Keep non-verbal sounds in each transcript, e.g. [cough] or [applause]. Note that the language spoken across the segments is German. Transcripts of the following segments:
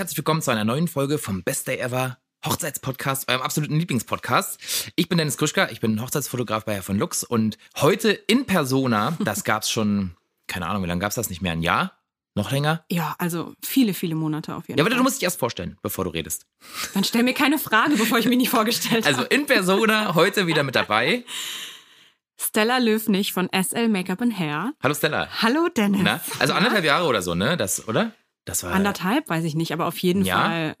Herzlich willkommen zu einer neuen Folge vom Best Day Ever Hochzeitspodcast, eurem absoluten Lieblingspodcast. Ich bin Dennis Kuschka, ich bin Hochzeitsfotograf bei Herr von Lux und heute in Persona, das [laughs] gab's schon, keine Ahnung, wie lange gab's das nicht mehr, ein Jahr? Noch länger? Ja, also viele, viele Monate auf jeden Ja, Fall. aber du musst dich erst vorstellen, bevor du redest. Dann stell mir keine Frage, bevor ich mich nicht vorgestellt Also habe. in Persona, heute wieder mit dabei. Stella Löwnig von SL Makeup and Hair. Hallo Stella. Hallo Dennis. Na? Also anderthalb Jahre oder so, ne? Das, oder? Das war Anderthalb, weiß ich nicht, aber auf jeden Ja? Fall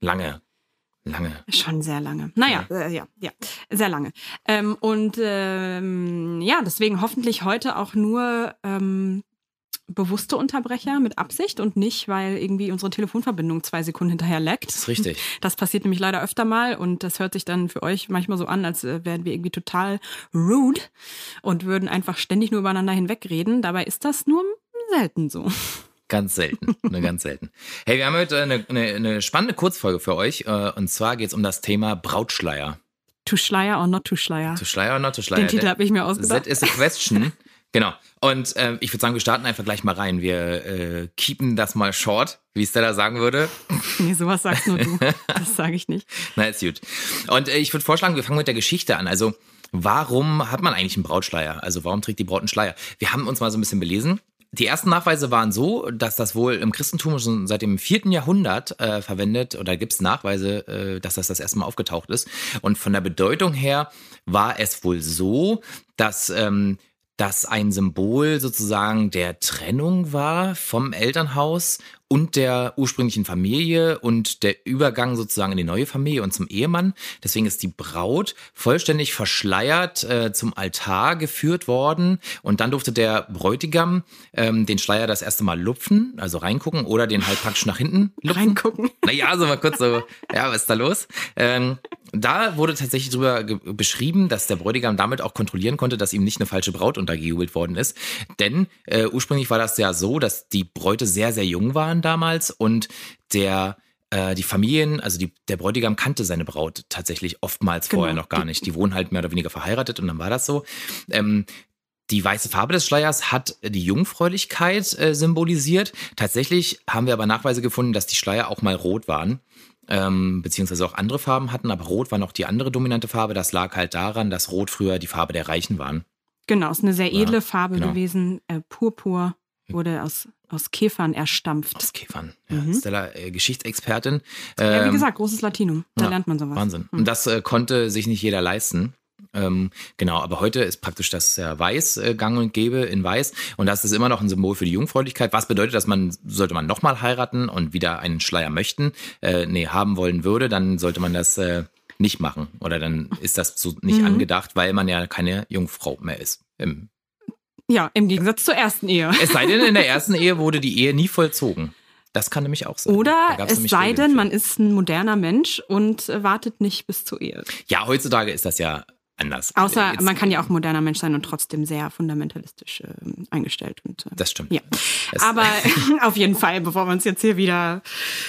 lange. Lange. schon sehr lange. Naja, äh, ja, ja, sehr lange. Ähm, und ähm, ja, deswegen hoffentlich heute auch nur ähm, bewusste Unterbrecher mit Absicht und nicht, weil irgendwie unsere Telefonverbindung zwei Sekunden hinterher leckt. Das ist richtig. [laughs] Das passiert nämlich leider öfter mal und das hört sich dann für euch manchmal so an, als äh, wären wir irgendwie total rude und würden einfach ständig nur übereinander hinwegreden. Dabei ist das nur selten so. Ganz selten, nur ganz selten. Hey, wir haben heute eine, eine, eine spannende Kurzfolge für euch. äh, Und zwar geht es um das Thema Brautschleier. To Schleier or not to Schleier. To Schleier or not to Schleier? Den Titel That- habe ich mir ausgedacht. That is a question. genau. Und ähm, ich würde sagen, wir starten einfach gleich mal rein. Wir äh, keepen das mal short, wie Stella sagen würde. [laughs] Nee, sowas sagst nur du. Das sage ich nicht. [laughs] Na, ist gut. Und äh, ich würde vorschlagen, wir fangen mit der Geschichte an. Also, warum hat man eigentlich einen Brautschleier? Also, warum trägt die Braut einen Schleier? Wir haben uns mal so ein bisschen belesen. Die ersten Nachweise waren so, dass das wohl im Christentum schon seit dem vierten Jahrhundert äh, verwendet oder gibt es Nachweise, äh, dass das das erste Mal aufgetaucht ist. Und von der Bedeutung her war es wohl so, dass ähm, das ein Symbol sozusagen der Trennung war vom Elternhaus und der ursprünglichen Familie und der Übergang sozusagen in die neue Familie und zum Ehemann. Deswegen ist die Braut vollständig verschleiert äh, zum Altar geführt worden und dann durfte der Bräutigam ähm, den Schleier das erste Mal lupfen, also reingucken oder den halt praktisch nach hinten lupfen. Reingucken. Naja, so mal kurz so, ja, was ist da los? Ähm, da wurde tatsächlich drüber ge- beschrieben, dass der Bräutigam damit auch kontrollieren konnte, dass ihm nicht eine falsche Braut untergejubelt worden ist. Denn äh, ursprünglich war das ja so, dass die Bräute sehr, sehr jung waren damals und der äh, die Familien, also die, der Bräutigam kannte seine Braut tatsächlich oftmals Genau. vorher noch gar nicht. Die wohnen halt mehr oder weniger verheiratet und dann war das so. Ähm, die weiße Farbe des Schleiers hat die Jungfräulichkeit äh, symbolisiert. Tatsächlich haben wir aber Nachweise gefunden, dass die Schleier auch mal rot waren. Ähm, beziehungsweise auch andere Farben hatten, aber Rot war noch die andere dominante Farbe. Das lag halt daran, dass Rot früher die Farbe der Reichen waren. Genau, ist eine sehr Ja, edle Farbe genau. gewesen. Äh, Purpur wurde aus, aus Käfern erstampft. Aus Käfern. Ja, Mhm. Stella, äh, Geschichtsexpertin. ja, wie Ähm, gesagt, großes Latinum. Da ja, lernt man sowas. Wahnsinn. Hm. Und das äh, konnte sich nicht jeder leisten. Ähm, genau, aber heute ist praktisch das ja weiß äh, gang und gäbe in weiß und das ist immer noch ein Symbol für die Jungfräulichkeit. Was bedeutet, dass man, sollte man nochmal heiraten und wieder einen Schleier möchten, äh, nee, haben wollen würde, dann sollte man das äh, nicht machen oder dann ist das so nicht Mhm. angedacht, weil man ja keine Jungfrau mehr ist. Im, Ja, im Gegensatz zur ersten Ehe. es sei denn, in der [laughs] ersten Ehe wurde die Ehe nie vollzogen. Das kann nämlich auch sein. Oder es sei denn, man ist ein moderner Mensch und äh, wartet nicht bis zur Ehe. Ja, heutzutage ist das ja anders. Außer Jetzt- man kann ja auch moderner Mensch sein und trotzdem sehr fundamentalistisch äh, eingestellt. Und, äh, Das stimmt. ja. Es- Aber [laughs] [laughs] auf jeden Fall, bevor wir uns jetzt hier wieder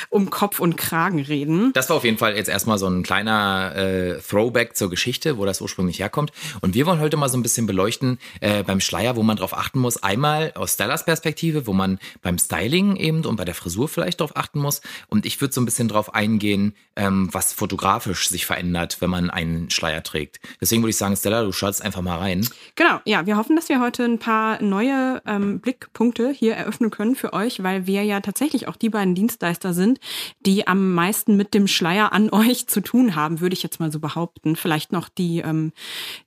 um Kopf und Kragen reden. Das war auf jeden Fall jetzt erstmal so ein kleiner äh, Throwback zur Geschichte, wo das ursprünglich herkommt. Und wir wollen heute mal so ein bisschen beleuchten äh, beim Schleier, wo man drauf achten muss. Einmal aus Stellas Perspektive, wo man beim Styling eben und bei der Frisur vielleicht drauf achten muss. Und ich würde so ein bisschen drauf eingehen, ähm, was fotografisch sich verändert, wenn man einen Schleier trägt. Deswegen würde ich sagen, Stella, du schaust einfach mal rein. Genau, ja, wir hoffen, dass wir heute ein paar neue ähm, Blickpunkte hier eröffnen können für euch, weil wir ja tatsächlich auch die beiden Dienstleister sind, die am meisten mit dem Schleier an [laughs] euch zu tun haben, würde ich jetzt mal so behaupten. Vielleicht noch die, ähm,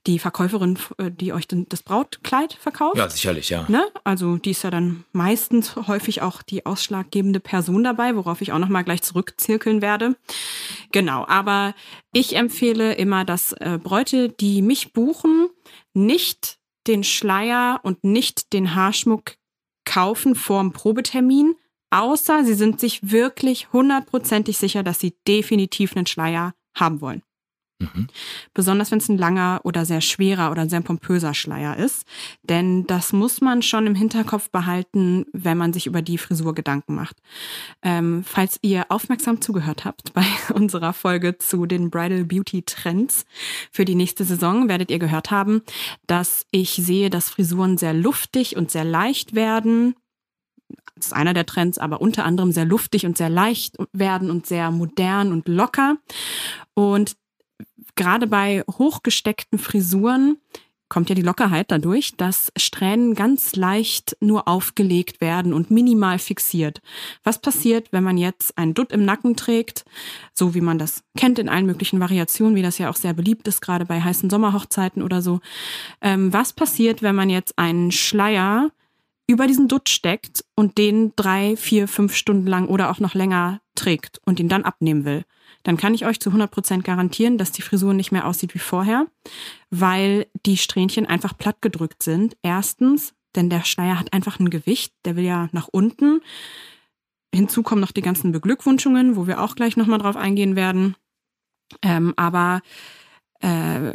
die Verkäuferin, äh, die euch das Brautkleid verkauft. Ja, sicherlich, ja. Ne? Also die ist ja dann meistens häufig auch die ausschlaggebende Person dabei, worauf ich auch noch mal gleich zurückzirkeln werde. Genau, aber ich empfehle immer, dass äh, Bräute, die mich buchen, nicht den Schleier und nicht den Haarschmuck kaufen vorm Probetermin, außer sie sind sich wirklich hundertprozentig sicher, dass sie definitiv einen Schleier haben wollen. Mhm. Besonders wenn es ein langer oder sehr schwerer oder sehr pompöser Schleier ist. Denn das muss man schon im Hinterkopf behalten, wenn man sich über die Frisur Gedanken macht. Ähm, falls ihr aufmerksam zugehört habt bei [laughs] unserer Folge zu den Bridal Beauty Trends für die nächste Saison, werdet ihr gehört haben, dass ich sehe, dass Frisuren sehr luftig und sehr leicht werden das ist einer der Trends, aber unter anderem sehr luftig und sehr leicht werden und sehr modern und locker. Und gerade bei hochgesteckten Frisuren kommt ja die Lockerheit dadurch, dass Strähnen ganz leicht nur aufgelegt werden und minimal fixiert. Was passiert, wenn man jetzt einen Dutt im Nacken trägt, so wie man das kennt in allen möglichen Variationen, wie das ja auch sehr beliebt ist, gerade bei heißen Sommerhochzeiten oder so. Ähm, was passiert, wenn man jetzt einen Schleier über diesen Dutt steckt und den drei, vier, fünf Stunden lang oder auch noch länger trägt und ihn dann abnehmen will? Dann kann ich euch zu 100 Prozent garantieren, dass die Frisur nicht mehr aussieht wie vorher, weil die Strähnchen einfach platt gedrückt sind. Erstens, denn der Schleier hat einfach ein Gewicht, der will ja nach unten. Hinzu kommen noch die ganzen Beglückwünschungen, wo wir auch gleich nochmal drauf eingehen werden. Ähm, aber äh,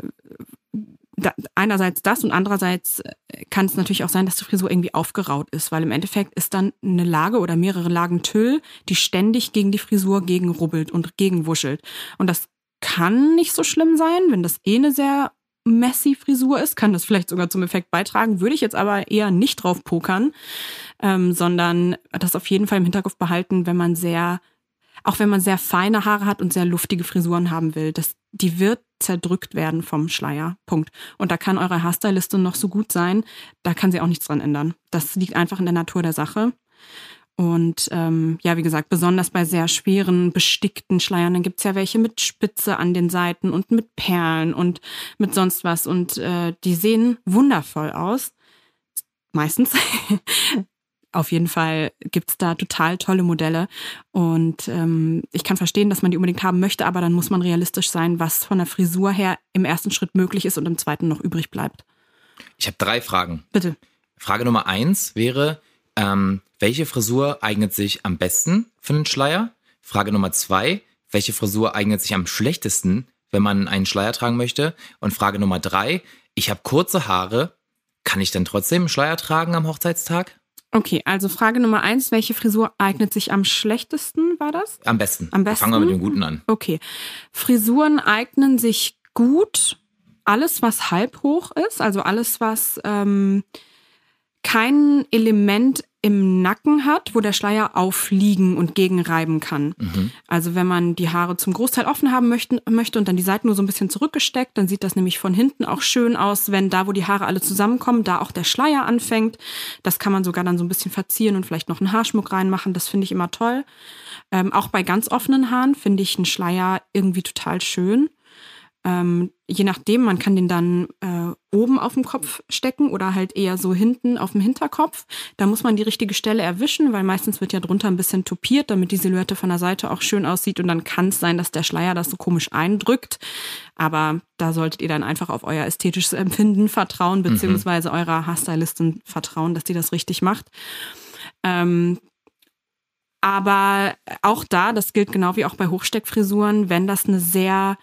da, einerseits das und andererseits äh, kann es natürlich auch sein, dass die Frisur irgendwie aufgeraut ist, weil im Endeffekt ist dann eine Lage oder mehrere Lagen Tüll, die ständig gegen die Frisur gegenrubbelt und gegenwuschelt. Und das kann nicht so schlimm sein, wenn das eh eine sehr messy Frisur ist, kann das vielleicht sogar zum Effekt beitragen, würde ich jetzt aber eher nicht drauf pokern, ähm, sondern das auf jeden Fall im Hinterkopf behalten, wenn man sehr auch wenn man sehr feine Haare hat und sehr luftige Frisuren haben will. Das, die wird zerdrückt werden vom Schleier. Punkt. Und da kann eure Haarstylistin noch so gut sein, da kann sie auch nichts dran ändern. Das liegt einfach in der Natur der Sache. Und ähm, ja, wie gesagt, besonders bei sehr schweren, bestickten Schleiern, dann gibt's ja welche mit Spitze an den Seiten und mit Perlen und mit sonst was. Und äh, die sehen wundervoll aus. Meistens. [laughs] auf jeden Fall gibt's da total tolle Modelle. Und ähm, ich kann verstehen, dass man die unbedingt haben möchte, aber dann muss man realistisch sein, was von der Frisur her im ersten Schritt möglich ist und im zweiten noch übrig bleibt. Ich habe drei Fragen. Bitte. Frage Nummer eins wäre, ähm, welche Frisur eignet sich am besten für einen Schleier? Frage Nummer zwei, welche Frisur eignet sich am schlechtesten, wenn man einen Schleier tragen möchte? Und Frage Nummer drei, ich habe kurze Haare, kann ich denn trotzdem einen Schleier tragen am Hochzeitstag? Okay, also Frage Nummer eins, welche Frisur eignet sich am schlechtesten, war das? Am besten. Am besten. Fangen wir mit dem Guten an. Okay. Frisuren eignen sich gut. Alles, was halb hoch ist, also alles, was ähm, kein Element im Nacken hat, wo der Schleier aufliegen und gegenreiben kann. Mhm. Also wenn man die Haare zum Großteil offen haben möchte, möchte und dann die Seiten nur so ein bisschen zurückgesteckt, dann sieht das nämlich von hinten auch schön aus, wenn da, wo die Haare alle zusammenkommen, da auch der Schleier anfängt. Das kann man sogar dann so ein bisschen verzieren und vielleicht noch einen Haarschmuck reinmachen. Das finde ich immer toll. Ähm, auch bei ganz offenen Haaren finde ich einen Schleier irgendwie total schön. Ähm, je nachdem, man kann den dann äh, oben auf dem Kopf stecken oder halt eher so hinten auf dem Hinterkopf. Da muss man die richtige Stelle erwischen, weil meistens wird ja drunter ein bisschen topiert, damit die Silhouette von der Seite auch schön aussieht. Und dann kann es sein, dass der Schleier das so komisch eindrückt. Aber da solltet ihr dann einfach auf euer ästhetisches Empfinden vertrauen, mhm. beziehungsweise mhm. eurer Haarstylistin vertrauen, dass die das richtig macht. Ähm, aber auch da, das gilt genau wie auch bei Hochsteckfrisuren, wenn das eine sehr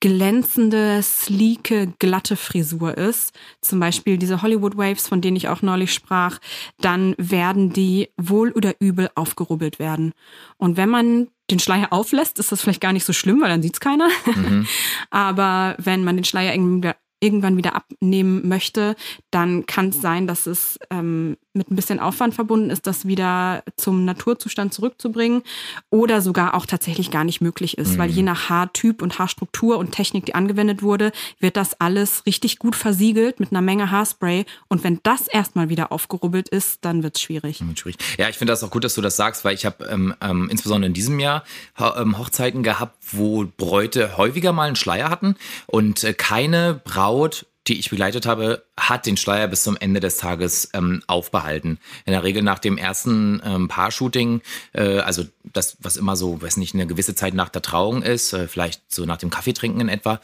glänzende, sleeke, glatte Frisur ist, zum Beispiel diese Hollywood Waves, von denen ich auch neulich sprach, dann werden die wohl oder übel aufgerubbelt werden. Und wenn man den Schleier auflässt, ist das vielleicht gar nicht so schlimm, weil dann sieht's keiner. Mhm. [laughs] Aber wenn man den Schleier irgendwie irgendwann wieder abnehmen möchte, dann kann es sein, dass es ähm, mit ein bisschen Aufwand verbunden ist, das wieder zum Naturzustand zurückzubringen oder sogar auch tatsächlich gar nicht möglich ist, mhm. weil je nach Haartyp und Haarstruktur und Technik, die angewendet wurde, wird das alles richtig gut versiegelt mit einer Menge Haarspray und wenn das erstmal wieder aufgerubbelt ist, dann wird es schwierig. schwierig. Ja, ich finde das auch gut, dass du das sagst, weil ich habe ähm, ähm, insbesondere in diesem Jahr ähm, Hochzeiten gehabt, wo Bräute häufiger mal einen Schleier hatten und äh, keine Braut die ich begleitet habe, hat den Schleier bis zum Ende des Tages ähm, aufbehalten. In der Regel nach dem ersten ähm, Paar-Shooting, äh, also das, was immer so, weiß nicht, eine gewisse Zeit nach der Trauung ist, äh, vielleicht so nach dem Kaffeetrinken in etwa,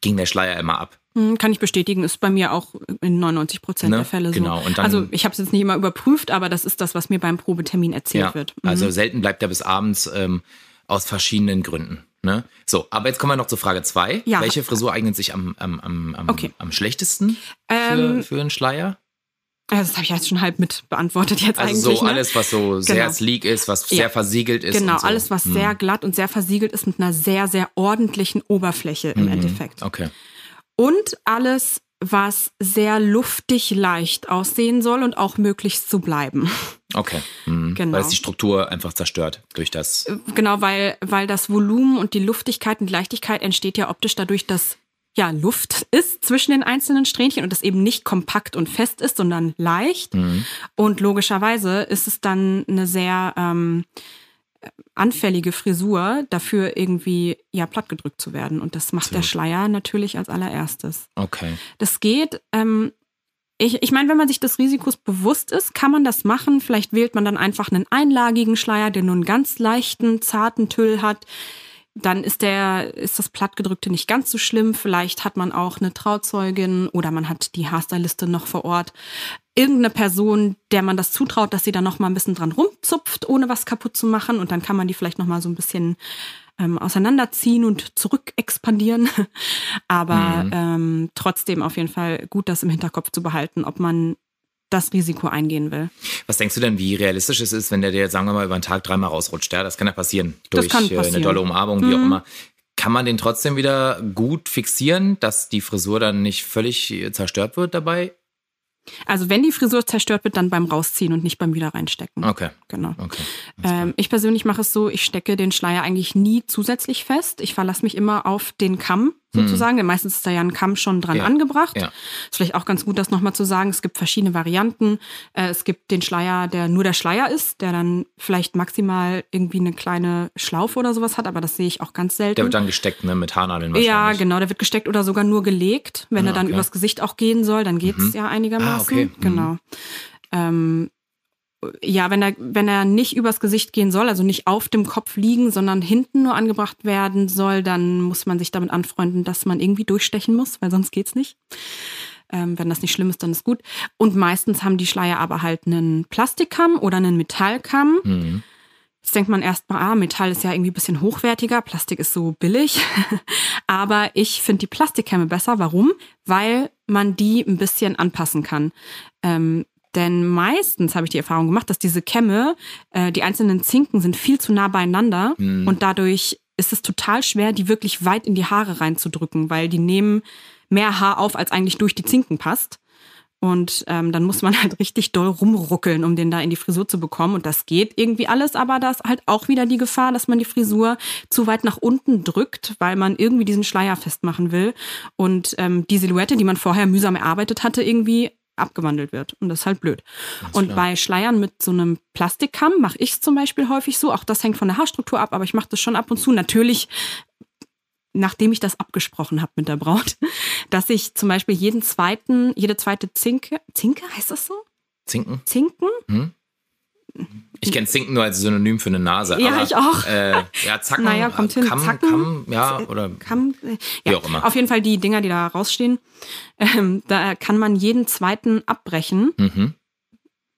ging der Schleier immer ab. Hm, kann ich bestätigen, ist bei mir auch in 99 Prozent ne? der Fälle so. Genau. Dann, also ich habe es jetzt nicht immer überprüft, aber das ist das, was mir beim Probetermin erzählt ja, wird. Mhm. Also selten bleibt er bis abends ähm, aus verschiedenen Gründen. Ne? So, aber jetzt kommen wir noch zur Frage 2. Ja. Welche Frisur eignet sich am, am, am, am, okay. am schlechtesten für, ähm, für einen Schleier? das habe ich jetzt schon halb mit beantwortet jetzt also eigentlich. So ne? alles, was so genau. sehr sleek ist, was ja. sehr versiegelt ist. Genau, so. alles, was hm. sehr glatt und sehr versiegelt ist mit einer sehr, sehr ordentlichen Oberfläche im mhm. Endeffekt. Okay. Und alles, was sehr luftig leicht aussehen soll und auch möglichst so bleiben. Okay. Mhm. [laughs] Genau. Weil es die Struktur einfach zerstört durch das. Äh, genau, weil, weil das Volumen und die Luftigkeit und Leichtigkeit entsteht ja optisch dadurch, dass ja Luft ist zwischen den einzelnen Strähnchen und das eben nicht kompakt und fest ist, sondern leicht. Mhm. Und logischerweise ist es dann eine sehr ähm, anfällige Frisur dafür irgendwie ja plattgedrückt zu werden. Und das macht Absolut. der Schleier natürlich als allererstes. Okay. Das geht. Ähm, ich, ich meine, wenn man sich des Risikos bewusst ist, kann man das machen. Vielleicht wählt man dann einfach einen einlagigen Schleier, der nur einen ganz leichten, zarten Tüll hat dann ist der, ist das Plattgedrückte nicht ganz so schlimm. Vielleicht hat man auch eine Trauzeugin oder man hat die Haarstyliste noch vor Ort. Irgendeine Person, der man das zutraut, dass sie da noch mal ein bisschen dran rumzupft, ohne was kaputt zu machen. Und dann kann man die vielleicht noch mal so ein bisschen ähm, auseinanderziehen und zurück expandieren. [laughs] Aber mhm. ähm, trotzdem auf jeden Fall gut, das im Hinterkopf zu behalten, ob man das Risiko eingehen will. Was denkst du denn, wie realistisch es ist, wenn der dir, sagen wir mal, über den Tag dreimal rausrutscht? Ja, das kann ja passieren. Durch kann passieren. eine dolle Umarmung, wie mhm. auch immer. Kann man den trotzdem wieder gut fixieren, dass die Frisur dann nicht völlig zerstört wird dabei? Also wenn die Frisur zerstört wird, dann beim Rausziehen und nicht beim wieder reinstecken. Okay. Genau. Okay. Ähm, ich persönlich mache es so, ich stecke den Schleier eigentlich nie zusätzlich fest. Ich verlasse mich immer auf den Kamm sozusagen. Denn meistens ist da ja ein Kamm schon dran Ja. angebracht. Ja. Ist vielleicht auch ganz gut, das nochmal zu sagen. Es gibt verschiedene Varianten. Äh, es gibt den Schleier, der nur der Schleier ist, der dann vielleicht maximal irgendwie eine kleine Schlaufe oder sowas hat, aber das sehe ich auch ganz selten. Der wird dann gesteckt, ne, mit Haarnadeln wahrscheinlich. ja, genau, der wird gesteckt oder sogar nur gelegt. Wenn Ah, er dann okay. übers Gesicht auch gehen soll, dann geht's Mhm. ja einigermaßen. Ah, okay. Mhm. Genau. Ähm, ja, wenn er, wenn er nicht übers Gesicht gehen soll, also nicht auf dem Kopf liegen, sondern hinten nur angebracht werden soll, dann muss man sich damit anfreunden, dass man irgendwie durchstechen muss, weil sonst geht's nicht. Ähm, wenn das nicht schlimm ist, dann ist gut. Und meistens haben die Schleier aber halt einen Plastikkamm oder einen Metallkamm. Mhm. Jetzt denkt man erstmal, ah, Metall ist ja irgendwie ein bisschen hochwertiger, Plastik ist so billig. [laughs] Aber ich finde die Plastikkämme besser. Warum? Weil man die ein bisschen anpassen kann. Ähm, denn meistens habe ich die Erfahrung gemacht, dass diese Kämme, äh, die einzelnen Zinken sind viel zu nah beieinander Mhm. und dadurch ist es total schwer, die wirklich weit in die Haare reinzudrücken, weil die nehmen mehr Haar auf, als eigentlich durch die Zinken passt. Und ähm, dann muss man halt richtig doll rumruckeln, um den da in die Frisur zu bekommen. Und das geht irgendwie alles, aber da ist halt auch wieder die Gefahr, dass man die Frisur zu weit nach unten drückt, weil man irgendwie diesen Schleier festmachen will. Und ähm, die Silhouette, die man vorher mühsam erarbeitet hatte, irgendwie abgewandelt wird. Und das ist halt blöd. Und klar. bei Schleiern mit so einem Plastikkamm mache ich es zum Beispiel häufig so. Auch das hängt von der Haarstruktur ab, aber ich mache das schon ab und zu. Natürlich nachdem ich das abgesprochen habe mit der Braut, [laughs] dass ich zum Beispiel jeden zweiten, jede zweite Zinke, Zinke heißt das so? Zinken? Zinken? Ich kenne Zinken nur als Synonym für eine Nase. Ja, aber, ich auch. Äh, ja, Zacken, Naja, kommt hin. Kamm, Zacken. Kamm, ja, oder Kamm, äh, Wie ja, auch immer. auf jeden Fall die Dinger, die da rausstehen. [laughs] Ähm, da kann man jeden zweiten abbrechen mhm.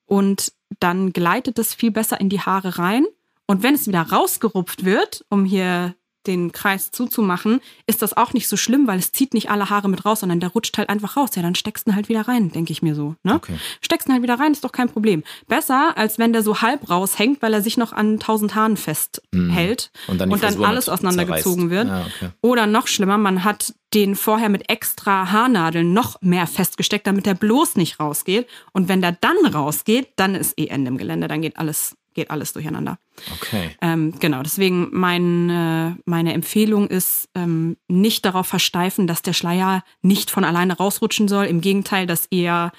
und dann gleitet es viel besser in die Haare rein. Und wenn es wieder rausgerupft wird, um hier den Kreis zuzumachen, ist das auch nicht so schlimm, weil es zieht nicht alle Haare mit raus, sondern der rutscht halt einfach raus. Ja, dann steckst du ihn halt wieder rein, denke ich mir so. Ne? Okay. Steckst halt wieder rein, ist doch kein Problem. Besser, als wenn der so halb raushängt, weil er sich noch an tausend Haaren festhält Und dann die Frisur alles auseinandergezogen wird. Ja, okay. Oder noch schlimmer, man hat den vorher mit extra Haarnadeln noch mehr festgesteckt, damit er bloß nicht rausgeht. Und wenn der dann rausgeht, dann ist eh Ende im Gelände. Dann geht alles, geht alles durcheinander. Okay. Ähm, genau, deswegen mein, äh, meine Empfehlung ist, ähm, nicht darauf versteifen, dass der Schleier nicht von alleine rausrutschen soll. Im Gegenteil, das eher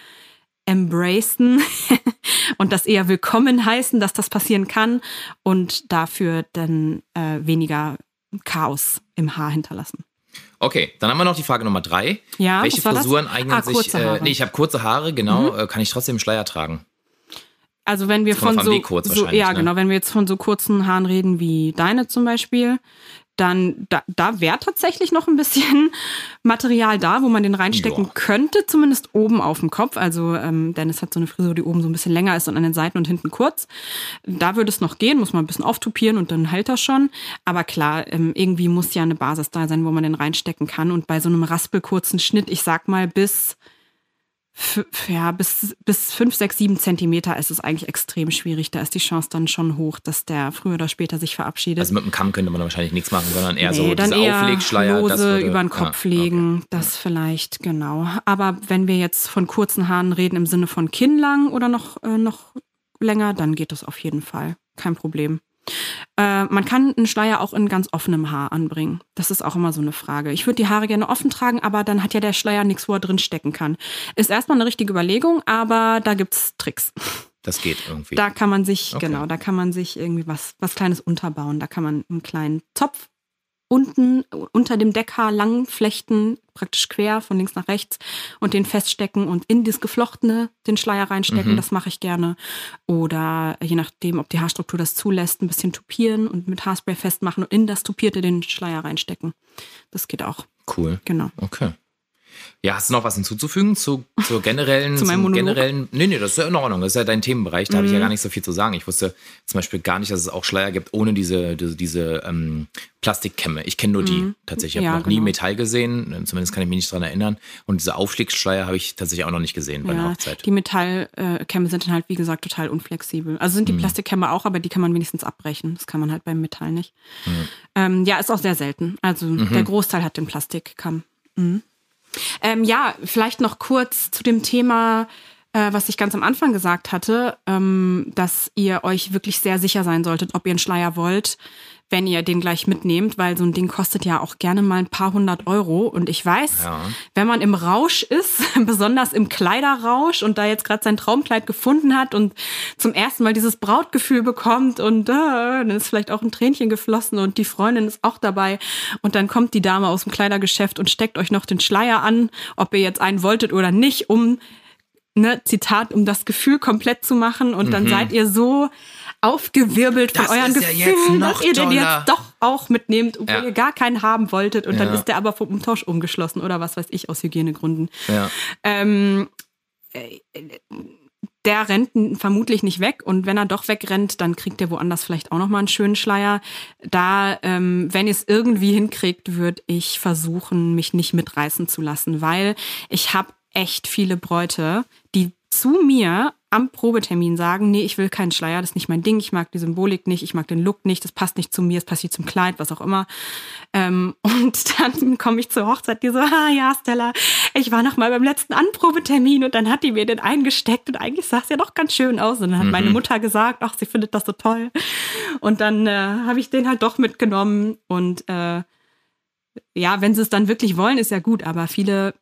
embracen [laughs] und das eher willkommen heißen, dass das passieren kann und dafür dann äh, weniger Chaos im Haar hinterlassen. Okay, dann haben wir noch die Frage Nummer drei. Ja, Welche war das? Frisuren eignen Ah, sich? Mhm. Äh, nee, ich habe kurze Haare, genau. Äh, kann ich trotzdem Schleier tragen? Also wenn wir Das von so, so ja ne? genau, wenn wir jetzt von so kurzen Haaren reden wie deine zum Beispiel, dann da, da wäre tatsächlich noch ein bisschen [laughs] Material da, wo man den reinstecken Ja. könnte, zumindest oben auf dem Kopf. Also ähm, Dennis hat so eine Frisur, die oben so ein bisschen länger ist und an den Seiten und hinten kurz. Da würde es noch gehen, muss man ein bisschen auftupieren und dann hält er schon. Aber klar, ähm, irgendwie muss ja eine Basis da sein, wo man den reinstecken kann. Und bei so einem raspelkurzen Schnitt, ich sag mal bis ja, bis, bis fünf, sechs, sieben Zentimeter ist es eigentlich extrem schwierig. Da ist die Chance dann schon hoch, dass der früher oder später sich verabschiedet. Also mit dem Kamm könnte man wahrscheinlich nichts machen, sondern eher nee, so dann eher Auflegschleier. Lose das würde, über den Kopf ja, legen, okay. das vielleicht, genau. Aber wenn wir jetzt von kurzen Haaren reden im Sinne von kinnlang oder noch, äh, noch länger, dann geht das auf jeden Fall. Kein Problem. Äh, man kann einen Schleier auch in ganz offenem Haar anbringen. Das ist auch immer so eine Frage. Ich würde die Haare gerne offen tragen, aber dann hat ja der Schleier nichts, wo er drin stecken kann. Ist erstmal eine richtige Überlegung, aber da gibt's Tricks. Das geht irgendwie. Da kann man sich, okay. genau, da kann man sich irgendwie was, was Kleines unterbauen. Da kann man einen kleinen Zopf unten unter dem Deckhaar lang flechten, praktisch quer von links nach rechts und den feststecken und in das Geflochtene den Schleier reinstecken. Mhm. Das mache ich gerne. Oder je nachdem, ob die Haarstruktur das zulässt, ein bisschen tupieren und mit Haarspray festmachen und in das Tupierte den Schleier reinstecken. Das geht auch. Cool. Genau. Okay. Ja, hast du noch was hinzuzufügen zu, zur generellen, [laughs] zu meinem generellen? Nee, nee, das ist ja in Ordnung. Das ist ja dein Themenbereich. Da mhm. habe ich ja gar nicht so viel zu sagen. Ich wusste zum Beispiel gar nicht, dass es auch Schleier gibt ohne diese, diese, diese ähm, Plastikkämme. Ich kenne nur die mhm. tatsächlich. Ich habe ja, noch genau. nie Metall gesehen. Zumindest kann ich mich nicht daran erinnern. Und diese Aufschlägsschleier habe ich tatsächlich auch noch nicht gesehen bei ja, der Hochzeit. Die Metallkämme sind dann halt, wie gesagt, total unflexibel. Also sind die mhm. Plastikkämme auch, aber die kann man wenigstens abbrechen. Das kann man halt beim Metall nicht. Mhm. Ähm, ja, ist auch sehr selten. Also mhm. der Großteil hat den Plastikkamm. Mhm. Ähm, ja, vielleicht noch kurz zu dem Thema, äh, was ich ganz am Anfang gesagt hatte, ähm, dass ihr euch wirklich sehr sicher sein solltet, ob ihr einen Schleier wollt wenn ihr den gleich mitnehmt, weil so ein Ding kostet ja auch gerne mal ein paar hundert Euro. Und ich weiß, ja. wenn man im Rausch ist, [laughs] besonders im Kleiderrausch und da jetzt gerade sein Traumkleid gefunden hat und zum ersten Mal dieses Brautgefühl bekommt und äh, dann ist vielleicht auch ein Tränchen geflossen und die Freundin ist auch dabei und dann kommt die Dame aus dem Kleidergeschäft und steckt euch noch den Schleier an, ob ihr jetzt einen wolltet oder nicht, um ne, Zitat, um das Gefühl komplett zu machen und dann mhm. seid ihr so aufgewirbelt von das euren Gefühlen, ja dass ihr den jetzt doch auch mitnehmt, obwohl ja. ihr gar keinen haben wolltet und ja. dann ist der aber vom Umtausch umgeschlossen oder was weiß ich aus Hygienegründen. Ähm, äh, der rennt vermutlich nicht weg und wenn er doch wegrennt, dann kriegt er woanders vielleicht auch noch mal einen schönen Schleier. Da, ähm, wenn ihr es irgendwie hinkriegt, würde ich versuchen, mich nicht mitreißen zu lassen, weil ich habe echt viele Bräute, die zu mir am Probetermin sagen, nee, ich will keinen Schleier, das ist nicht mein Ding, ich mag die Symbolik nicht, ich mag den Look nicht, das passt nicht zu mir, es passt nicht zum Kleid, was auch immer. Ähm, [laughs] und dann komme ich zur Hochzeit, die so, ah ja, Stella, ich war noch mal beim letzten Anprobetermin und dann hat die mir den eingesteckt und eigentlich sah es ja doch ganz schön aus. Und dann hat mhm. meine Mutter gesagt, ach, sie findet das so toll. Und dann äh, habe ich den halt doch mitgenommen und äh, ja, wenn sie es dann wirklich wollen, ist ja gut, aber viele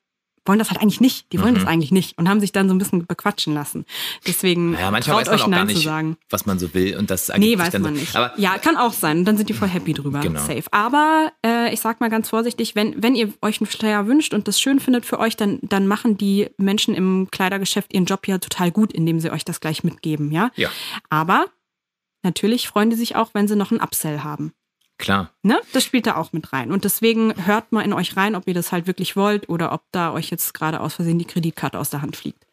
wollen das halt eigentlich nicht. Die wollen mhm. das eigentlich nicht und haben sich dann so ein bisschen bequatschen lassen. Deswegen ja, manchmal traut weiß man euch auch Nein gar nicht, was man so will und das Nee, weiß man so. nicht. Aber ja, kann auch sein. Und dann sind die voll happy drüber. Genau. Safe. Aber äh, ich sag mal ganz vorsichtig, wenn, wenn ihr euch einen Schleier wünscht und das schön findet für euch, dann, dann machen die Menschen im Kleidergeschäft ihren Job ja total gut, indem sie euch das gleich mitgeben, ja? Ja. Aber natürlich freuen die sich auch, wenn sie noch einen Upsell haben. Klar. Ne? Das spielt da auch mit rein. Und deswegen hört mal in euch rein, ob ihr das halt wirklich wollt oder ob da euch jetzt gerade aus Versehen die Kreditkarte aus der Hand fliegt.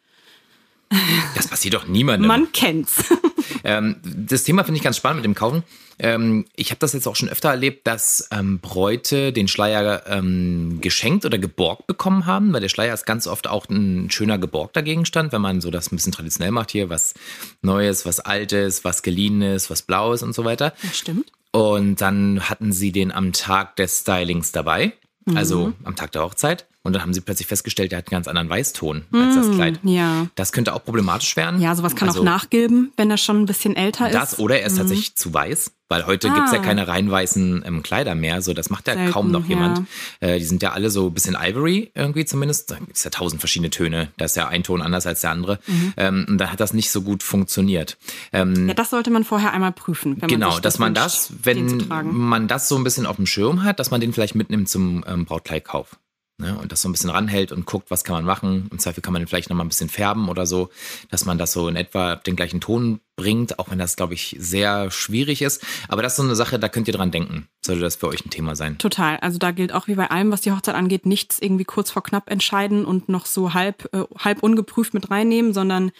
Das passiert doch niemandem. Man kennt's. [laughs] Ähm, das Thema finde ich ganz spannend mit dem Kaufen. Ähm, ich habe das jetzt auch schon öfter erlebt, dass ähm, Bräute den Schleier ähm, geschenkt oder geborgt bekommen haben, weil der Schleier ist ganz oft auch ein schöner geborgter Gegenstand, wenn man so das ein bisschen traditionell macht hier, was Neues, was Altes, was Geliehenes, was Blaues und so weiter. Das stimmt. Und dann hatten sie den am Tag des Stylings dabei, also mhm. am Tag der Hochzeit. Und dann haben sie plötzlich festgestellt, der hat einen ganz anderen Weißton als das mm, Kleid. Ja. Das könnte auch problematisch werden. Ja, sowas kann also, auch nachgilben, wenn er schon ein bisschen älter ist. Das oder er ist mhm. tatsächlich zu weiß, weil heute ah. gibt's ja keine rein weißen ähm, Kleider mehr. So, das macht ja Selten, kaum noch jemand. Ja. Äh, die sind ja alle so ein bisschen Ivory irgendwie zumindest. Da gibt's ja tausend verschiedene Töne. Da ist ja ein Ton anders als der andere. Mhm. Ähm, und da hat das nicht so gut funktioniert. Ähm, ja, das sollte man vorher einmal prüfen. genau, das dass man das, wenn man das so ein bisschen auf dem Schirm hat, dass man den vielleicht mitnimmt zum ähm, Brautkleidkauf. Ne, und das so ein bisschen ranhält und guckt, was kann man machen. Im Zweifel kann man den vielleicht nochmal ein bisschen färben oder so, dass man das so in etwa den gleichen Ton bringt, auch wenn das, glaube ich, sehr schwierig ist. Aber das ist so eine Sache, da könnt ihr dran denken. Sollte das für euch ein Thema sein. Total. Also da gilt auch wie bei allem, was die Hochzeit angeht, nichts irgendwie kurz vor knapp entscheiden und noch so halb, äh, halb ungeprüft mit reinnehmen, sondern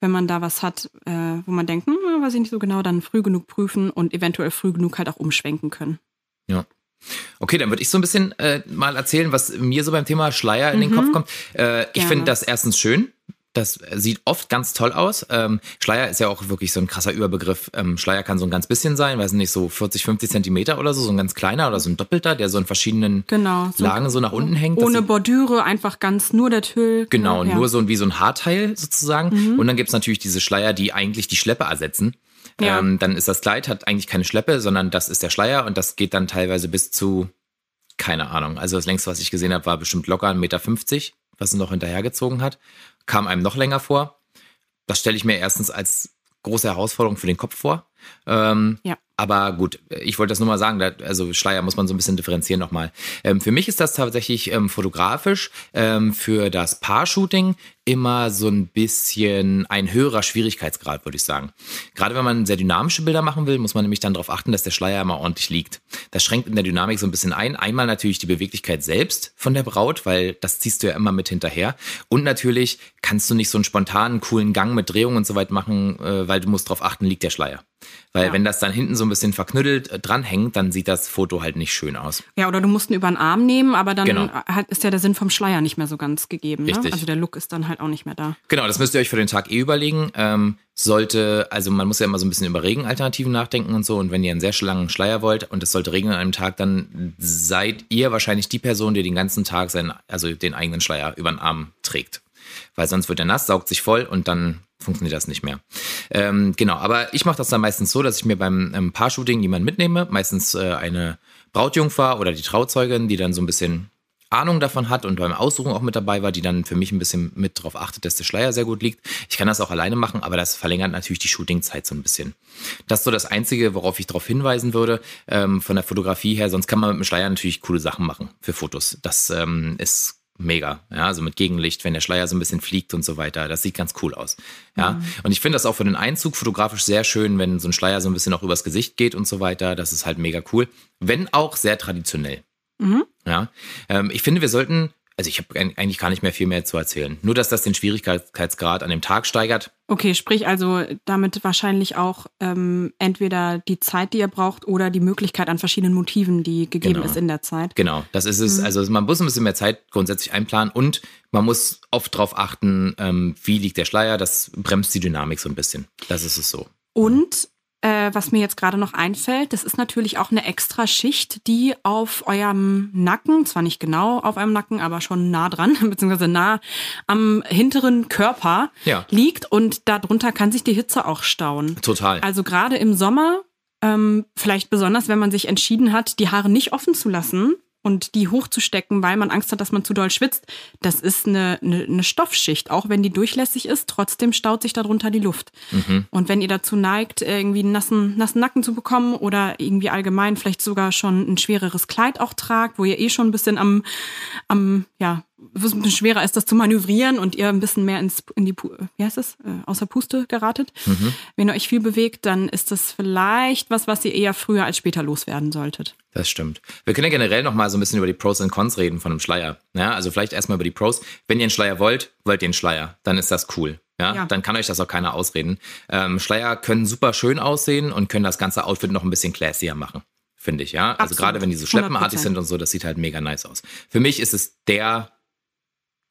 wenn man da was hat, äh, wo man denkt, hm, weiß ich nicht so genau, dann früh genug prüfen und eventuell früh genug halt auch umschwenken können. Ja. Okay, dann würde ich so ein bisschen äh, mal erzählen, was mir so beim Thema Schleier in den Kopf kommt. Äh, ich finde das erstens schön. Das sieht oft ganz toll aus. Ähm, Schleier ist ja auch wirklich so ein krasser Überbegriff. Ähm, Schleier kann so ein ganz bisschen sein, weiß nicht, so 40, 50 Zentimeter oder so, so ein ganz kleiner oder so ein doppelter, der so in verschiedenen Genau. So Lagen so nach unten hängt. Ohne Bordüre, einfach ganz nur der Tüll. Genau, ja. nur so ein- wie so ein Haarteil sozusagen. Und dann gibt's natürlich diese Schleier, die eigentlich die Schleppe ersetzen. Ja. Ähm, dann ist das Kleid, hat eigentlich keine Schleppe, sondern das ist der Schleier und das geht dann teilweise bis zu, keine Ahnung. Also das längste, was ich gesehen habe, war bestimmt locker 1,50 Meter, was es noch hinterhergezogen hat. Kam einem noch länger vor. Das stelle ich mir erstens als große Herausforderung für den Kopf vor. Ähm, Ja. aber gut, ich wollte das nur mal sagen, also Schleier muss man so ein bisschen differenzieren nochmal. Ähm, für mich ist das tatsächlich ähm, fotografisch ähm, für das Paar-Shooting immer so ein bisschen ein höherer Schwierigkeitsgrad, würde ich sagen. Gerade wenn man sehr dynamische Bilder machen will, muss man nämlich dann darauf achten, dass der Schleier immer ordentlich liegt. Das schränkt in der Dynamik so ein bisschen ein. Einmal natürlich die Beweglichkeit selbst von der Braut, weil das ziehst du ja immer mit hinterher. Und natürlich kannst du nicht so einen spontanen, coolen Gang mit Drehung und so weit machen, äh, weil du musst darauf achten, liegt der Schleier. Weil Ja. wenn das dann hinten so ein bisschen verknüttelt äh, dranhängt, dann sieht das Foto halt nicht schön aus. Ja, oder du musst ihn über den Arm nehmen, aber dann Genau. ist ja der Sinn vom Schleier nicht mehr so ganz gegeben. Ne? Also der Look ist dann halt auch nicht mehr da. Genau, das müsst ihr euch für den Tag eh überlegen. Ähm, sollte, also man muss ja immer so ein bisschen über Regenalternativen nachdenken und so. Und wenn ihr einen sehr langen Schleier wollt und es sollte regnen an einem Tag, dann seid ihr wahrscheinlich die Person, die den ganzen Tag seinen, also den eigenen Schleier über den Arm trägt. Weil sonst wird er nass, saugt sich voll und dann funktioniert das nicht mehr. Ähm, genau, aber ich mache das dann meistens so, dass ich mir beim ähm, Paar-Shooting jemanden mitnehme, meistens äh, eine Brautjungfer oder die Trauzeugin, die dann so ein bisschen Ahnung davon hat und beim Aussuchen auch mit dabei war, die dann für mich ein bisschen mit darauf achtet, dass der Schleier sehr gut liegt. Ich kann das auch alleine machen, aber das verlängert natürlich die Shootingzeit so ein bisschen. Das ist so das Einzige, worauf ich darauf hinweisen würde, ähm, von der Fotografie her. Sonst kann man mit dem Schleier natürlich coole Sachen machen für Fotos. Das ähm, ist mega. Ja, also mit Gegenlicht, wenn der Schleier so ein bisschen fliegt und so weiter. Das sieht ganz cool aus. Ja, und ich finde das auch für den Einzug fotografisch sehr schön, wenn so ein Schleier so ein bisschen auch übers Gesicht geht und so weiter. Das ist halt mega cool. Wenn auch sehr traditionell. Ja, ähm, ich finde, wir sollten, also ich habe eigentlich gar nicht mehr viel mehr zu erzählen. Nur, dass das den Schwierigkeitsgrad an dem Tag steigert. Okay, sprich also damit wahrscheinlich auch ähm, entweder die Zeit, die ihr braucht, oder die Möglichkeit an verschiedenen Motiven, die gegeben Genau. ist in der Zeit. Genau, das ist es. Also man muss ein bisschen mehr Zeit grundsätzlich einplanen und man muss oft darauf achten, ähm, wie liegt der Schleier. Das bremst die Dynamik so ein bisschen. Das ist es so. Und äh, was mir jetzt gerade noch einfällt, das ist natürlich auch eine extra Schicht, die auf eurem Nacken, zwar nicht genau auf eurem Nacken, aber schon nah dran, [laughs] beziehungsweise nah am hinteren Körper Ja. liegt und darunter kann sich die Hitze auch stauen. Total. Also gerade im Sommer, ähm, vielleicht besonders, wenn man sich entschieden hat, die Haare nicht offen zu lassen und die hochzustecken, weil man Angst hat, dass man zu doll schwitzt, das ist eine, eine, eine Stoffschicht. Auch wenn die durchlässig ist, trotzdem staut sich darunter die Luft. Und wenn ihr dazu neigt, irgendwie einen nassen, nassen Nacken zu bekommen oder irgendwie allgemein vielleicht sogar schon ein schwereres Kleid auch tragt, wo ihr eh schon ein bisschen am, am ja, wo es ein bisschen schwerer ist, das zu manövrieren und ihr ein bisschen mehr ins, in die, wie heißt das, äh, außer Puste geratet. Wenn ihr euch viel bewegt, dann ist das vielleicht was, was ihr eher früher als später loswerden solltet. Das stimmt. Wir können ja generell noch mal so ein bisschen über die Pros und Cons reden von einem Schleier. Ja, also vielleicht erstmal über die Pros. Wenn ihr einen Schleier wollt, wollt ihr einen Schleier, dann ist das cool. Ja, Ja. dann kann euch das auch keiner ausreden. Ähm, Schleier können super schön aussehen und können das ganze Outfit noch ein bisschen classier machen, finde ich. Ja, also Absolut. gerade wenn die so schleppenartig 100%. sind und so, das sieht halt mega nice aus. Für mich ist es der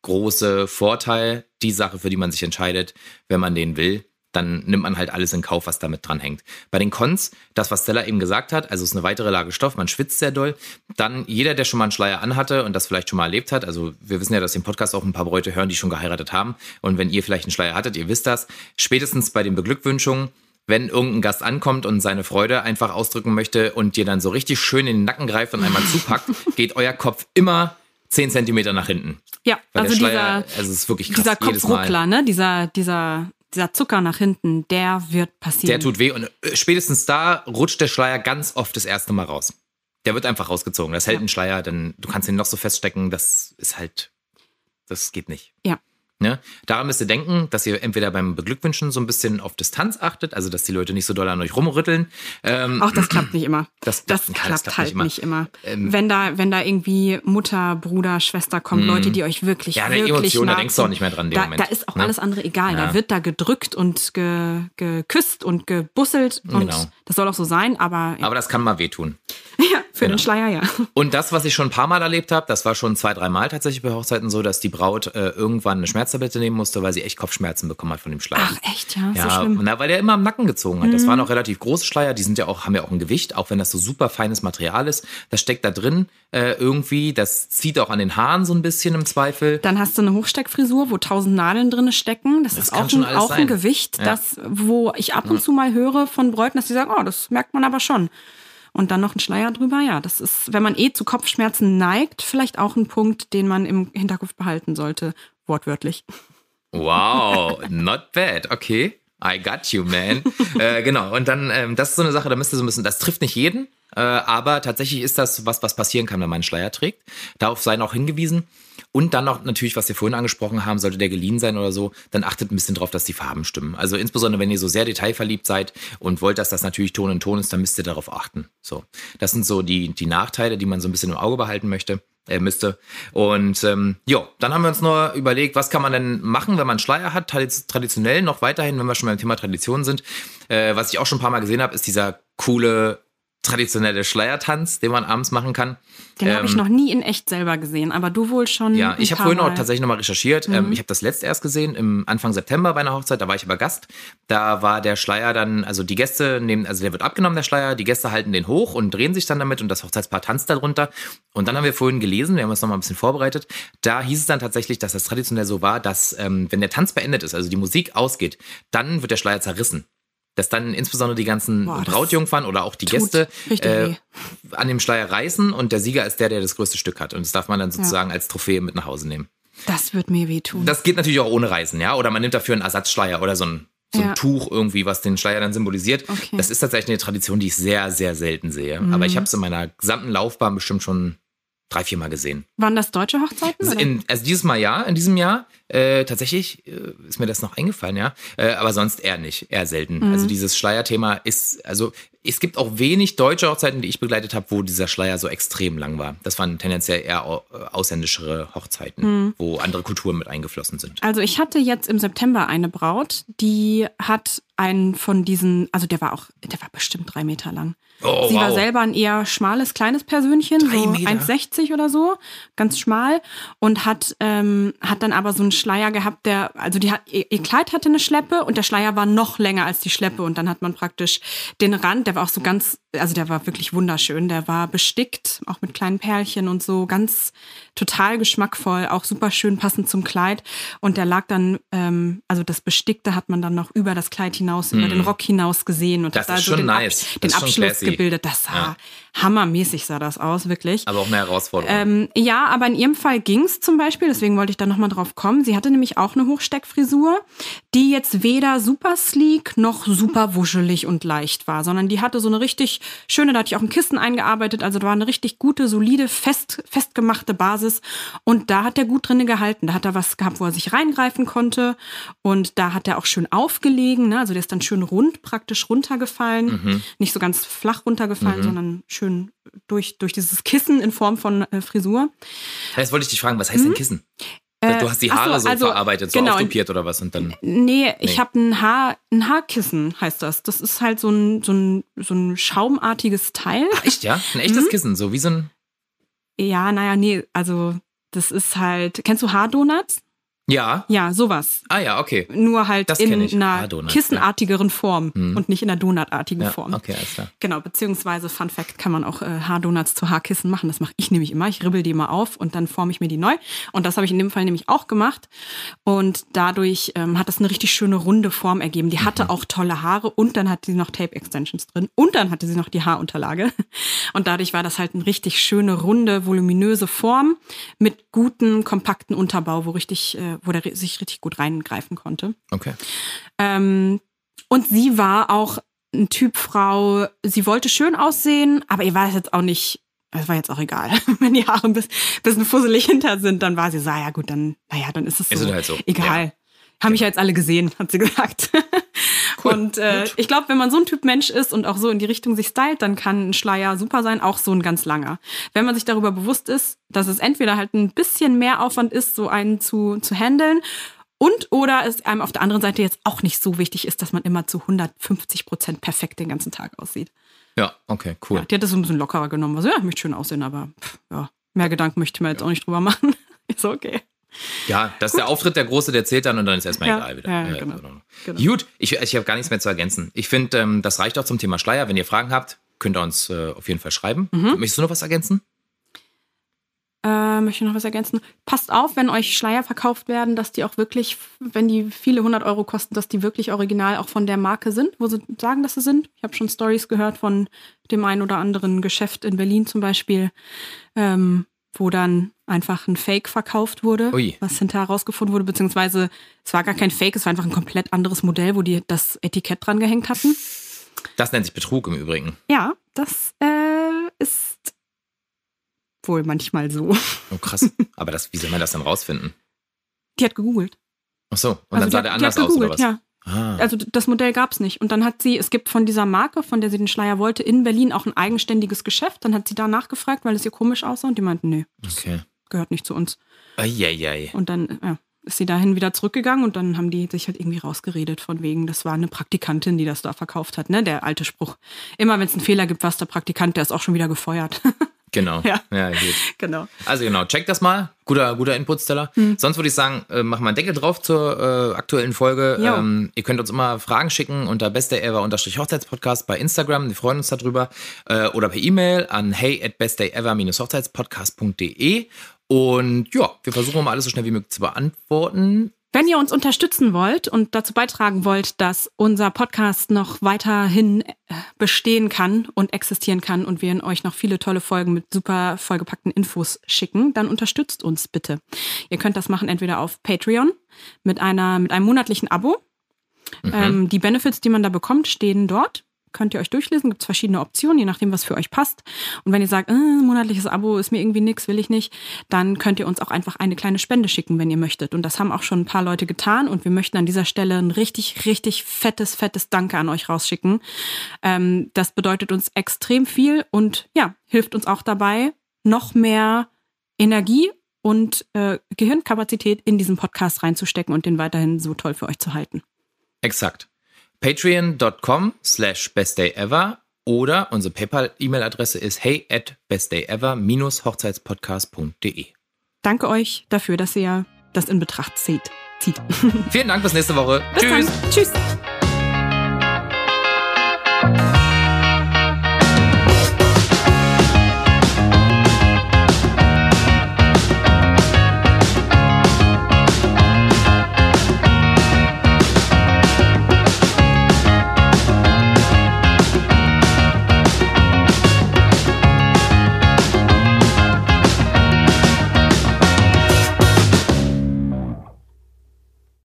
große Vorteil, die Sache, für die man sich entscheidet, wenn man den will, dann nimmt man halt alles in Kauf, was damit dranhängt. Bei den Cons, das, was Stella eben gesagt hat, also es ist eine weitere Lage Stoff, man schwitzt sehr doll. Dann jeder, der schon mal einen Schleier anhatte und das vielleicht schon mal erlebt hat, also wir wissen ja, dass den Podcast auch ein paar Bräute hören, die schon geheiratet haben. Und wenn ihr vielleicht einen Schleier hattet, ihr wisst das, spätestens bei den Beglückwünschungen, wenn irgendein Gast ankommt und seine Freude einfach ausdrücken möchte und dir dann so richtig schön in den Nacken greift und einmal zupackt, [laughs] geht euer Kopf immer 10 Zentimeter nach hinten. Ja, Weil also Schleier, dieser, also es ist wirklich krass, dieser. Kopfruckler, ne? Dieser, dieser, dieser Zucker nach hinten, der wird passieren. Der tut weh und äh, spätestens da rutscht der Schleier ganz oft das erste Mal raus. Der wird einfach rausgezogen. Das hält Ja. einen Schleier, dann du kannst ihn noch so feststecken, das ist halt, das geht nicht. Ja. Ne? Daran müsst ihr denken, dass ihr entweder beim Beglückwünschen so ein bisschen auf Distanz achtet, also dass die Leute nicht so doll an euch rumrütteln. Ähm, Auch das klappt nicht immer. Das Das, klappt- ja, klappt, das klappt halt nicht immer. nicht immer. Ähm, wenn da, wenn da irgendwie Mutter, Bruder, Schwester kommt, Leute, die euch wirklich, Ja, eine wirklich Emotion, da denkst du auch nicht mehr dran da, Moment, Da ist auch ne? alles andere egal. Ja. Da wird da gedrückt und ge, geküsst und gebusselt und Genau. das soll auch so sein, aber, aber das kann mal wehtun. Ja, Für genau. den Schleier, ja. Und das, was ich schon ein paar Mal erlebt habe, das war schon zwei, drei Mal tatsächlich bei Hochzeiten so, dass die Braut äh, irgendwann eine Schmerztablette nehmen musste, weil sie echt Kopfschmerzen bekommen hat von dem Schleier. Ach, echt, ja? Ja, so schlimm. Na, weil der immer am Nacken gezogen hat. Mhm. Das waren auch relativ große Schleier, die sind ja auch, haben ja auch ein Gewicht, auch wenn das so super feines Material ist. Das steckt da drin äh, irgendwie, das zieht auch an den Haaren so ein bisschen im Zweifel. Dann hast du eine Hochsteckfrisur, wo tausend Nadeln drin stecken. Das, das ist auch, ein, auch ein Gewicht, ja. das, wo ich ab und zu mal höre von Bräuten, dass die sagen, oh, das merkt man aber schon und dann noch ein Schleier drüber. Ja, das ist, wenn man eh zu Kopfschmerzen neigt, vielleicht auch ein Punkt, den man im Hinterkopf behalten sollte, wortwörtlich. Wow, not bad. Okay. I got you, man. [laughs] äh, genau. Und dann, ähm, das ist so eine Sache, da müsste so ein bisschen, das trifft nicht jeden, äh, aber tatsächlich ist das was, was passieren kann, wenn man einen Schleier trägt. Darauf seien auch hingewiesen. Und dann noch natürlich, was wir vorhin angesprochen haben, sollte der geliehen sein oder so, dann achtet ein bisschen drauf, dass die Farben stimmen. Also insbesondere, wenn ihr so sehr detailverliebt seid und wollt, dass das natürlich Ton in Ton ist, dann müsst ihr darauf achten. So, das sind so die, die Nachteile, die man so ein bisschen im Auge behalten möchte. Äh, müsste. Und ähm, ja, dann haben wir uns nur überlegt, was kann man denn machen, wenn man Schleier hat, traditionell noch weiterhin, wenn wir schon beim Thema Tradition sind. Äh, was ich auch schon ein paar Mal gesehen habe, ist dieser coole traditionelle Schleiertanz, den man abends machen kann. Den ähm, habe ich noch nie in echt selber gesehen, aber du wohl schon. Ja, ich habe vorhin auch tatsächlich nochmal recherchiert. Ähm, mhm. ich habe das letzt erst gesehen, im Anfang September bei einer Hochzeit, da war ich aber Gast. Da war der Schleier dann, also die Gäste nehmen, also der wird abgenommen, der Schleier, die Gäste halten den hoch und drehen sich dann damit und das Hochzeitspaar tanzt darunter. Und dann haben wir vorhin gelesen, wir haben uns nochmal ein bisschen vorbereitet. Da hieß es dann tatsächlich, dass das traditionell so war, dass ähm, wenn der Tanz beendet ist, also die Musik ausgeht, dann wird der Schleier zerrissen dass dann insbesondere die ganzen Boah, Brautjungfern oder auch die Gäste äh, an dem Schleier reißen und der Sieger ist der, der das größte Stück hat. Und das darf man dann sozusagen ja. als Trophäe mit nach Hause nehmen. Das wird mir wehtun. Das geht natürlich auch ohne Reißen, ja. Oder man nimmt dafür einen Ersatzschleier oder so ein, so ein ja. Tuch irgendwie, was den Schleier dann symbolisiert. Okay. Das ist tatsächlich eine Tradition, die ich sehr, sehr selten sehe. Mhm. Aber ich habe es in meiner gesamten Laufbahn bestimmt schon drei, vier Mal gesehen. Waren das deutsche Hochzeiten? In, also dieses Mal ja, in diesem Jahr. Äh, tatsächlich äh, ist mir das noch eingefallen, ja. Äh, aber sonst eher nicht, eher selten. Mhm. Also dieses Schleierthema ist, also es gibt auch wenig deutsche Hochzeiten, die ich begleitet habe, wo dieser Schleier so extrem lang war. Das waren tendenziell eher ausländischere Hochzeiten, mhm. wo andere Kulturen mit eingeflossen sind. Also ich hatte jetzt im September eine Braut, die hat einen von diesen, also der war auch, der war bestimmt drei Meter lang. Oh, Sie wow. war selber ein eher schmales, kleines Persönchen, drei so 1,60 oder so, ganz schmal und hat, ähm, hat dann aber so einen Schleier gehabt, der, also die hat, ihr, ihr Kleid hatte eine Schleppe und der Schleier war noch länger als die Schleppe und dann hat man praktisch den Rand, der war auch so ganz, also der war wirklich wunderschön. Der war bestickt, auch mit kleinen Perlchen und so, ganz total geschmackvoll, auch super schön passend zum Kleid. Und der lag dann, ähm, also das Bestickte hat man dann noch über das Kleid hinaus, mm. über den Rock hinaus gesehen und das hat also den, nice. Ab, den Abschluss gebildet. Das sah ja. hammermäßig sah das aus, wirklich. Aber auch eine Herausforderung. Ähm, ja, aber in ihrem Fall ging es zum Beispiel, deswegen wollte ich da nochmal drauf kommen. Sie hatte nämlich auch eine Hochsteckfrisur, die jetzt weder super sleek noch super wuschelig und leicht war, sondern die hatte so eine richtig schöne, da hatte ich auch ein Kissen eingearbeitet, also da war eine richtig gute, solide, fest, festgemachte Basis und da hat er gut drinne gehalten. Da hat er was gehabt, wo er sich reingreifen konnte und da hat er auch schön aufgelegen, ne? also der ist dann schön rund praktisch runtergefallen, mhm. nicht so ganz flach runtergefallen, mhm. sondern schön durch, durch dieses Kissen in Form von äh, Frisur. Jetzt wollte ich dich fragen, was heißt mhm. denn Kissen? Äh, du hast die Haare so, so, also, verarbeitet, so genau, auftupiert oder was und dann. Nee, nee. ich habe ein Haar, ein Haarkissen heißt das. Das ist halt so ein, so ein, so ein schaumartiges Teil. Ach, echt, ja? Ein echtes mhm. Kissen, so wie so ein. Ja, naja, nee, also das ist halt. Kennst du Haardonuts? Ja. Ja, sowas. Ah ja, okay. Nur halt das in einer kissenartigeren Form hm. und nicht in einer donutartigen ja, Form. Okay, alles klar. Genau, beziehungsweise Fun Fact kann man auch äh, Haardonuts zu Haarkissen machen. Das mache ich nämlich immer. Ich ribbel die mal auf und dann forme ich mir die neu. Und das habe ich in dem Fall nämlich auch gemacht. Und dadurch ähm, hat das eine richtig schöne runde Form ergeben. Die hatte mhm. auch tolle Haare und dann hatte sie noch Tape Extensions drin und dann hatte sie noch die Haarunterlage. [laughs] Und dadurch war das halt eine richtig schöne, runde, voluminöse Form mit guten, kompakten Unterbau, wo richtig äh, wo der sich richtig gut reingreifen konnte. Okay. Ähm, und sie war auch ein Typ Frau, sie wollte schön aussehen, aber ihr war es jetzt auch nicht, es war jetzt auch egal. [laughs] Wenn die Haare ein bisschen, fusselig hinter sind, dann war sie so, ah ja gut, dann, naja, dann ist es so. Ist halt so. Egal. Ja. Haben mich ja jetzt alle gesehen, [laughs] hat sie gesagt. Cool, und äh, ich glaube, wenn man so ein Typ Mensch ist und auch so in die Richtung sich stylt, dann kann ein Schleier super sein, auch so ein ganz langer. Wenn man sich darüber bewusst ist, dass es entweder halt ein bisschen mehr Aufwand ist, so einen zu, zu handeln und oder es einem auf der anderen Seite jetzt auch nicht so wichtig ist, dass man immer zu 150 Prozent perfekt den ganzen Tag aussieht. Ja, okay, cool. Ja, die hat das so ein bisschen lockerer genommen. Also ja, ich möchte schön aussehen, aber pff, ja, mehr Gedanken möchte ich mir jetzt auch nicht drüber machen. [laughs] ist okay. Ja, das ist der Auftritt der Große, der zählt dann und dann ist erstmal Ja, egal wieder. ja, genau. Genau. Gut, ich, ich habe gar nichts mehr zu ergänzen. Ich finde, ähm, das reicht auch zum Thema Schleier. Wenn ihr Fragen habt, könnt ihr uns äh, auf jeden Fall schreiben. Mhm. Möchtest du noch was ergänzen? Äh, möchte ich noch was ergänzen? Passt auf, wenn euch Schleier verkauft werden, dass die auch wirklich, wenn die viele hundert Euro kosten, dass die wirklich original auch von der Marke sind, wo sie sagen, dass sie sind. Ich habe schon Stories gehört von dem einen oder anderen Geschäft in Berlin zum Beispiel, ähm, wo dann einfach ein Fake verkauft wurde, Ui. was hinterher herausgefunden wurde, beziehungsweise es war gar kein Fake, es war einfach ein komplett anderes Modell, wo die das Etikett dran gehängt hatten. Das nennt sich Betrug im Übrigen. Ja, das äh, ist wohl manchmal so. Oh, krass. [laughs] Aber das, wie soll man das dann rausfinden? Die hat gegoogelt. Ach so, und Also dann sah hat- der anders aus, oder was? Ja. Ah. Also das Modell gab es nicht. Und dann hat sie, es gibt von dieser Marke, von der sie den Schleier wollte, in Berlin auch ein eigenständiges Geschäft. Dann hat sie da nachgefragt, weil es ihr komisch aussah. Und die meinten, nee, Okay. Gehört nicht zu uns. Eieiei. Und dann ja, ist sie dahin wieder zurückgegangen und dann haben die sich halt irgendwie rausgeredet von wegen, das war eine Praktikantin, die das da verkauft hat, ne? Der alte Spruch. Immer wenn es einen Fehler gibt, war es der Praktikant, der ist auch schon wieder gefeuert. [laughs] Genau. Ja. ja gut. genau. Also genau, checkt das mal. Guter, guter Inputsteller. Hm. Sonst würde ich sagen, äh, machen wir einen Deckel drauf zur äh, aktuellen Folge. Ähm, ihr könnt uns immer Fragen schicken unter bestever-hochzeitspodcast bei Instagram. Wir freuen uns darüber. Äh, oder per E-Mail an hey at bestever-hochzeitspodcast.de. Und ja, wir versuchen mal alles so schnell wie möglich zu beantworten. Wenn ihr uns unterstützen wollt und dazu beitragen wollt, dass unser Podcast noch weiterhin äh, bestehen kann und existieren kann und wir in euch noch viele tolle Folgen mit super vollgepackten Infos schicken, dann unterstützt uns bitte. Ihr könnt das machen entweder auf Patreon mit einer mit einem monatlichen Abo. Ähm, die Benefits, die man da bekommt, stehen dort. Könnt ihr euch durchlesen, gibt es verschiedene Optionen, je nachdem, was für euch passt. Und wenn ihr sagt, äh, monatliches Abo ist mir irgendwie nix, will ich nicht, dann könnt ihr uns auch einfach eine kleine Spende schicken, wenn ihr möchtet. Und das haben auch schon ein paar Leute getan. Und wir möchten an dieser Stelle ein richtig, richtig fettes, fettes Danke an euch rausschicken. Ähm, das bedeutet uns extrem viel und ja, hilft uns auch dabei, noch mehr Energie und äh, Gehirnkapazität in diesen Podcast reinzustecken und den weiterhin so toll für euch zu halten. Exakt. Patreon.com slash bestdayever oder unsere PayPal-E-Mail-Adresse ist hey at bestever-hochzeitspodcast.de. Danke euch dafür, dass ihr das in Betracht zieht. zieht. Vielen Dank, bis nächste Woche. Bis Tschüss. Dann. Tschüss.